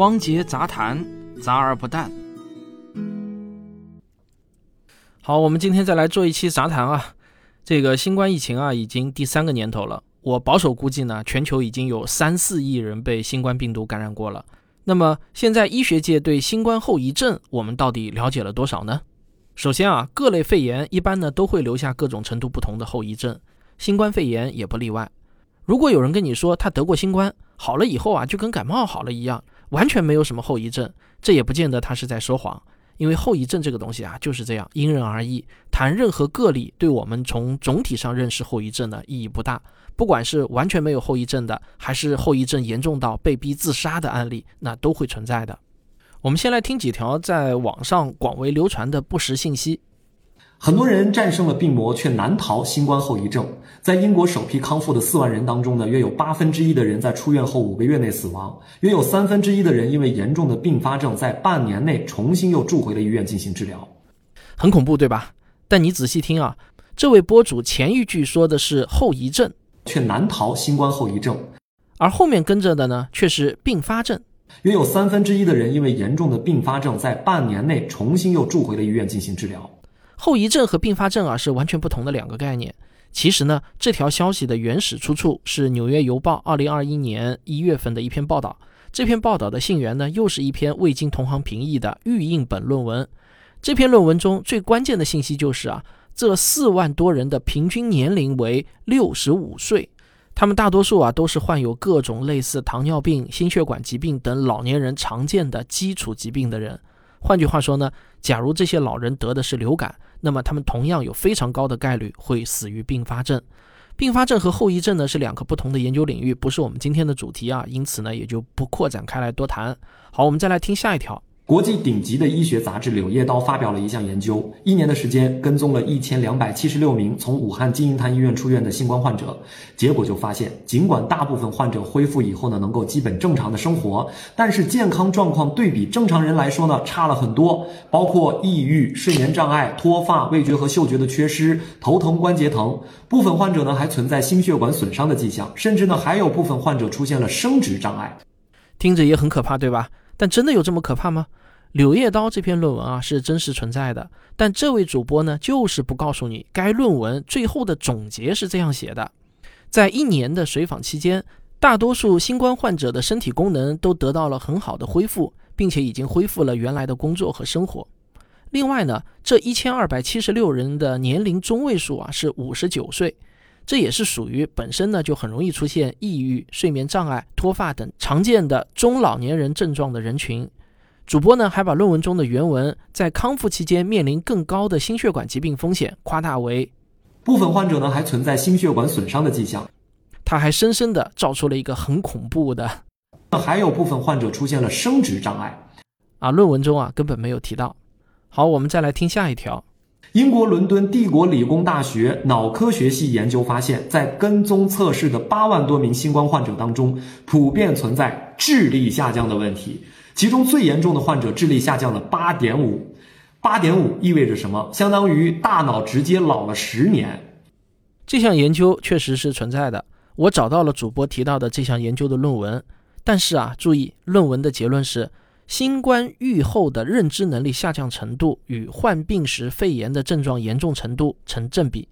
汪杰杂谈，杂而不淡。好，我们今天再来做一期杂谈啊。这个新冠疫情啊，已经第三个年头了。我保守估计呢，全球已经有三四亿人被新冠病毒感染过了。那么现在医学界对新冠后遗症，我们到底了解了多少呢？首先啊，各类肺炎一般呢都会留下各种程度不同的后遗症，新冠肺炎也不例外。如果有人跟你说他得过新冠，好了以后啊就跟感冒好了一样，完全没有什么后遗症，这也不见得他是在说谎。因为后遗症这个东西啊就是这样，因人而异。谈任何个例，对我们从总体上认识后遗症的意义不大。不管是完全没有后遗症的，还是后遗症严重到被逼自杀的案例，那都会存在的。我们先来听几条在网上广为流传的不实信息。很多人战胜了病魔，却难逃新冠后遗症。在英国首批康复的四万人当中呢，约有八分之一的人在出院后五个月内死亡，约有三分之一的人因为严重的并发症，在半年内重新又住回了医院进行治疗。很恐怖，对吧？但你仔细听啊，这位博主前一句说的是后遗症，却难逃新冠后遗症，而后面跟着的呢，却是并发症。约有三分之一的人因为严重的并发症，在半年内重新又住回了医院进行治疗。后遗症和并发症啊是完全不同的两个概念。其实呢，这条消息的原始出处是《纽约邮报》二零二一年一月份的一篇报道。这篇报道的信源呢，又是一篇未经同行评议的预印本论文。这篇论文中最关键的信息就是啊，这四万多人的平均年龄为六十五岁，他们大多数啊都是患有各种类似糖尿病、心血管疾病等老年人常见的基础疾病的人。换句话说呢，假如这些老人得的是流感，那么他们同样有非常高的概率会死于并发症。并发症和后遗症呢是两个不同的研究领域，不是我们今天的主题啊，因此呢也就不扩展开来多谈。好，我们再来听下一条。国际顶级的医学杂志《柳叶刀》发表了一项研究，一年的时间跟踪了一千两百七十六名从武汉金银潭医院出院的新冠患者，结果就发现，尽管大部分患者恢复以后呢，能够基本正常的生活，但是健康状况对比正常人来说呢，差了很多，包括抑郁、睡眠障碍、脱发、味觉和嗅觉的缺失、头疼、关节疼，部分患者呢还存在心血管损伤的迹象，甚至呢还有部分患者出现了生殖障碍，听着也很可怕，对吧？但真的有这么可怕吗？《柳叶刀》这篇论文啊是真实存在的，但这位主播呢就是不告诉你，该论文最后的总结是这样写的：在一年的随访期间，大多数新冠患者的身体功能都得到了很好的恢复，并且已经恢复了原来的工作和生活。另外呢，这一千二百七十六人的年龄中位数啊是五十九岁，这也是属于本身呢就很容易出现抑郁、睡眠障碍、脱发等常见的中老年人症状的人群。主播呢还把论文中的原文在康复期间面临更高的心血管疾病风险夸大为部分患者呢还存在心血管损伤的迹象，他还深深的造出了一个很恐怖的，还有部分患者出现了生殖障碍啊，论文中啊根本没有提到。好，我们再来听下一条。英国伦敦帝国理工大学脑科学系研究发现，在跟踪测试的八万多名新冠患者当中，普遍存在智力下降的问题。其中最严重的患者智力下降了八点五，八点五意味着什么？相当于大脑直接老了十年。这项研究确实是存在的，我找到了主播提到的这项研究的论文。但是啊，注意，论文的结论是，新冠愈后的认知能力下降程度与患病时肺炎的症状严重程度成正比。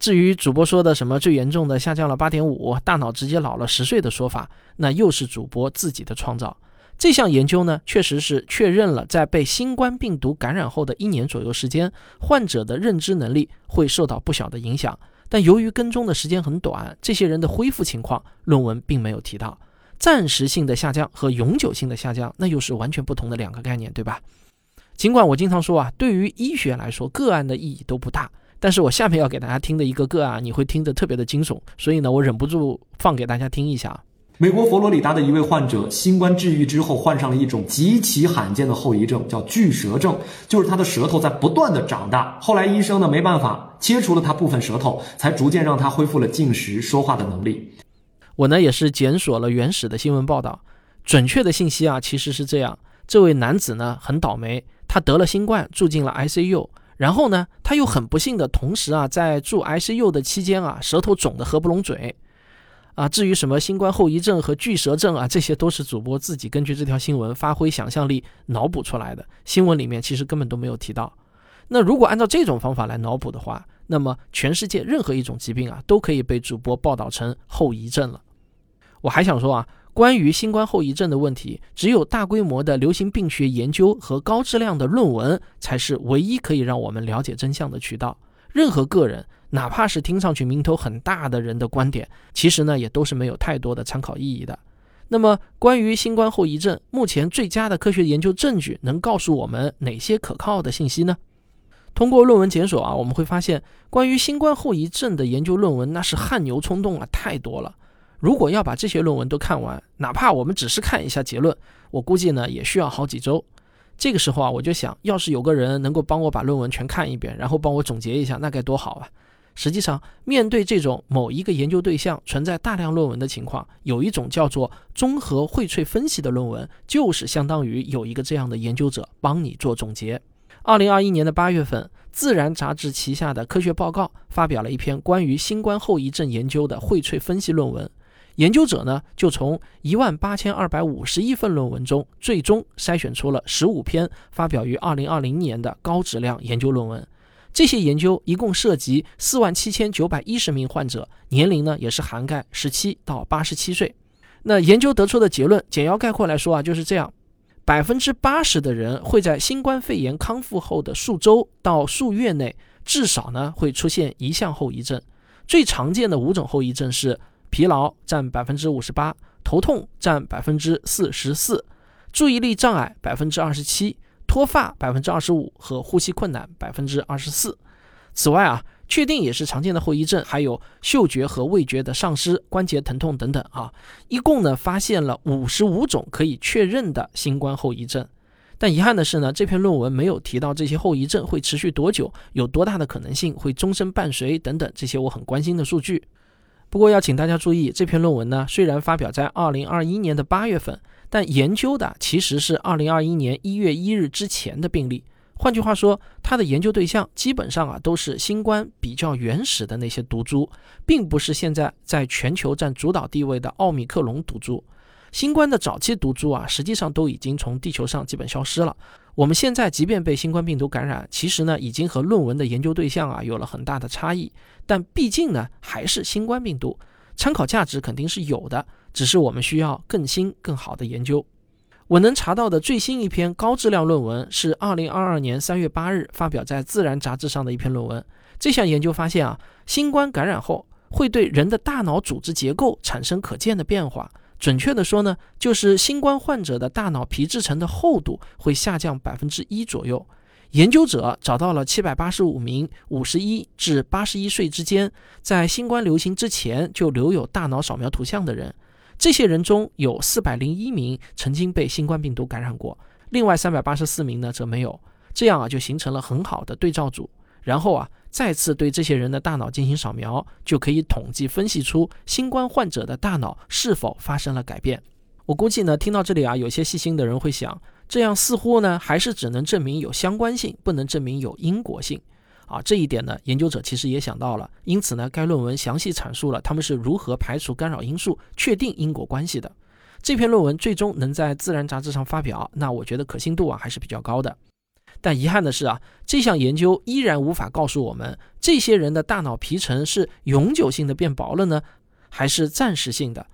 至于主播说的什么最严重的下降了八点五，大脑直接老了十岁的说法，那又是主播自己的创造。这项研究呢，确实是确认了，在被新冠病毒感染后的一年左右时间，患者的认知能力会受到不小的影响。但由于跟踪的时间很短，这些人的恢复情况，论文并没有提到。暂时性的下降和永久性的下降，那又是完全不同的两个概念，对吧？尽管我经常说啊，对于医学来说，个案的意义都不大。但是我下面要给大家听的一个个案，你会听得特别的惊悚，所以呢，我忍不住放给大家听一下。美国佛罗里达的一位患者，新冠治愈之后患上了一种极其罕见的后遗症，叫巨舌症，就是他的舌头在不断的长大。后来医生呢没办法切除了他部分舌头，才逐渐让他恢复了进食、说话的能力。我呢也是检索了原始的新闻报道，准确的信息啊其实是这样：这位男子呢很倒霉，他得了新冠，住进了 ICU，然后呢他又很不幸的同时啊在住 ICU 的期间啊舌头肿得合不拢嘴。啊，至于什么新冠后遗症和巨舌症啊，这些都是主播自己根据这条新闻发挥想象力脑补出来的。新闻里面其实根本都没有提到。那如果按照这种方法来脑补的话，那么全世界任何一种疾病啊，都可以被主播报道成后遗症了。我还想说啊，关于新冠后遗症的问题，只有大规模的流行病学研究和高质量的论文，才是唯一可以让我们了解真相的渠道。任何个人。哪怕是听上去名头很大的人的观点，其实呢也都是没有太多的参考意义的。那么，关于新冠后遗症，目前最佳的科学研究证据能告诉我们哪些可靠的信息呢？通过论文检索啊，我们会发现关于新冠后遗症的研究论文那是汗牛充栋啊，太多了。如果要把这些论文都看完，哪怕我们只是看一下结论，我估计呢也需要好几周。这个时候啊，我就想，要是有个人能够帮我把论文全看一遍，然后帮我总结一下，那该多好啊！实际上，面对这种某一个研究对象存在大量论文的情况，有一种叫做综合荟萃分析的论文，就是相当于有一个这样的研究者帮你做总结。二零二一年的八月份，《自然》杂志旗下的科学报告发表了一篇关于新冠后遗症研究的荟萃分析论文。研究者呢，就从一万八千二百五十一份论文中，最终筛选出了十五篇发表于二零二零年的高质量研究论文。这些研究一共涉及四万七千九百一十名患者，年龄呢也是涵盖十七到八十七岁。那研究得出的结论，简要概括来说啊，就是这样：百分之八十的人会在新冠肺炎康复后的数周到数月内，至少呢会出现一项后遗症。最常见的五种后遗症是疲劳占百分之五十八，头痛占百分之四十四，注意力障碍百分之二十七。脱发百分之二十五和呼吸困难百分之二十四。此外啊，确定也是常见的后遗症，还有嗅觉和味觉的丧失、关节疼痛等等啊。一共呢发现了五十五种可以确认的新冠后遗症。但遗憾的是呢，这篇论文没有提到这些后遗症会持续多久，有多大的可能性会终身伴随等等这些我很关心的数据。不过要请大家注意，这篇论文呢虽然发表在二零二一年的八月份。但研究的其实是二零二一年一月一日之前的病例，换句话说，它的研究对象基本上啊都是新冠比较原始的那些毒株，并不是现在在全球占主导地位的奥密克戎毒株。新冠的早期毒株啊，实际上都已经从地球上基本消失了。我们现在即便被新冠病毒感染，其实呢已经和论文的研究对象啊有了很大的差异，但毕竟呢还是新冠病毒。参考价值肯定是有的，只是我们需要更新、更好的研究。我能查到的最新一篇高质量论文是二零二二年三月八日发表在《自然》杂志上的一篇论文。这项研究发现啊，新冠感染后会对人的大脑组织结构产生可见的变化。准确的说呢，就是新冠患者的大脑皮质层的厚度会下降百分之一左右。研究者找到了七百八十五名五十一至八十一岁之间，在新冠流行之前就留有大脑扫描图像的人。这些人中有四百零一名曾经被新冠病毒感染过，另外三百八十四名呢则没有。这样啊，就形成了很好的对照组。然后啊，再次对这些人的大脑进行扫描，就可以统计分析出新冠患者的大脑是否发生了改变。我估计呢，听到这里啊，有些细心的人会想。这样似乎呢，还是只能证明有相关性，不能证明有因果性啊。这一点呢，研究者其实也想到了。因此呢，该论文详细阐述了他们是如何排除干扰因素，确定因果关系的。这篇论文最终能在《自然》杂志上发表，那我觉得可信度啊还是比较高的。但遗憾的是啊，这项研究依然无法告诉我们，这些人的大脑皮层是永久性的变薄了呢，还是暂时性的？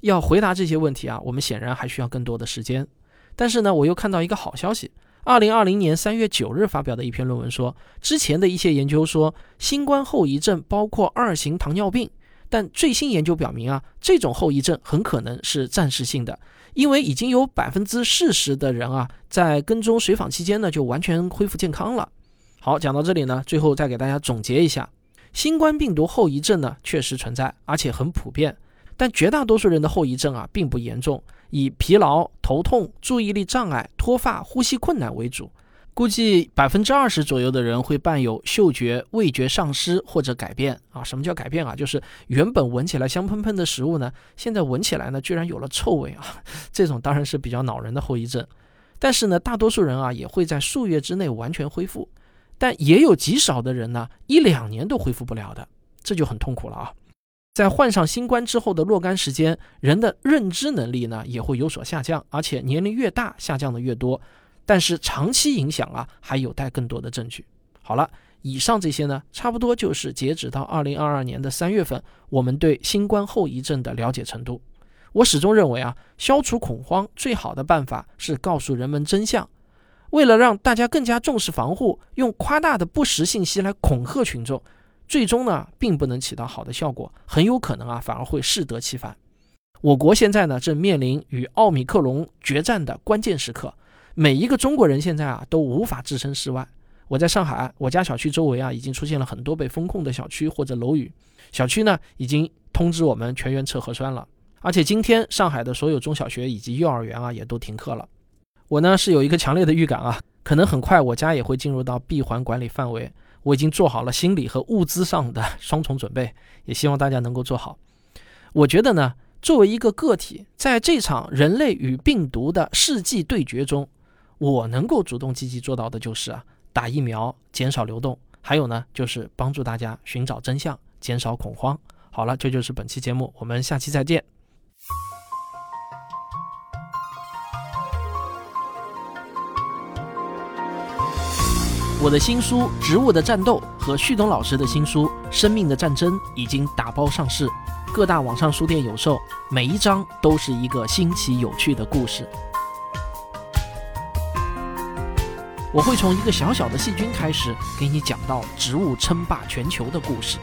要回答这些问题啊，我们显然还需要更多的时间。但是呢，我又看到一个好消息。二零二零年三月九日发表的一篇论文说，之前的一些研究说新冠后遗症包括二型糖尿病，但最新研究表明啊，这种后遗症很可能是暂时性的，因为已经有百分之四十的人啊，在跟踪随访期间呢就完全恢复健康了。好，讲到这里呢，最后再给大家总结一下，新冠病毒后遗症呢确实存在，而且很普遍，但绝大多数人的后遗症啊并不严重。以疲劳、头痛、注意力障碍、脱发、呼吸困难为主，估计百分之二十左右的人会伴有嗅觉、味觉丧失或者改变啊。什么叫改变啊？就是原本闻起来香喷喷的食物呢，现在闻起来呢居然有了臭味啊。这种当然是比较恼人的后遗症。但是呢，大多数人啊也会在数月之内完全恢复，但也有极少的人呢一两年都恢复不了的，这就很痛苦了啊。在患上新冠之后的若干时间，人的认知能力呢也会有所下降，而且年龄越大，下降的越多。但是长期影响啊，还有待更多的证据。好了，以上这些呢，差不多就是截止到二零二二年的三月份，我们对新冠后遗症的了解程度。我始终认为啊，消除恐慌最好的办法是告诉人们真相。为了让大家更加重视防护，用夸大的不实信息来恐吓群众。最终呢，并不能起到好的效果，很有可能啊，反而会适得其反。我国现在呢，正面临与奥密克戎决战的关键时刻，每一个中国人现在啊，都无法置身事外。我在上海，我家小区周围啊，已经出现了很多被封控的小区或者楼宇，小区呢，已经通知我们全员测核酸了。而且今天上海的所有中小学以及幼儿园啊，也都停课了。我呢，是有一个强烈的预感啊，可能很快我家也会进入到闭环管理范围。我已经做好了心理和物资上的 双重准备，也希望大家能够做好。我觉得呢，作为一个个体，在这场人类与病毒的世纪对决中，我能够主动积极做到的就是啊，打疫苗，减少流动，还有呢，就是帮助大家寻找真相，减少恐慌。好了，这就是本期节目，我们下期再见。我的新书《植物的战斗》和旭东老师的新书《生命的战争》已经打包上市，各大网上书店有售。每一章都是一个新奇有趣的故事。我会从一个小小的细菌开始，给你讲到植物称霸全球的故事。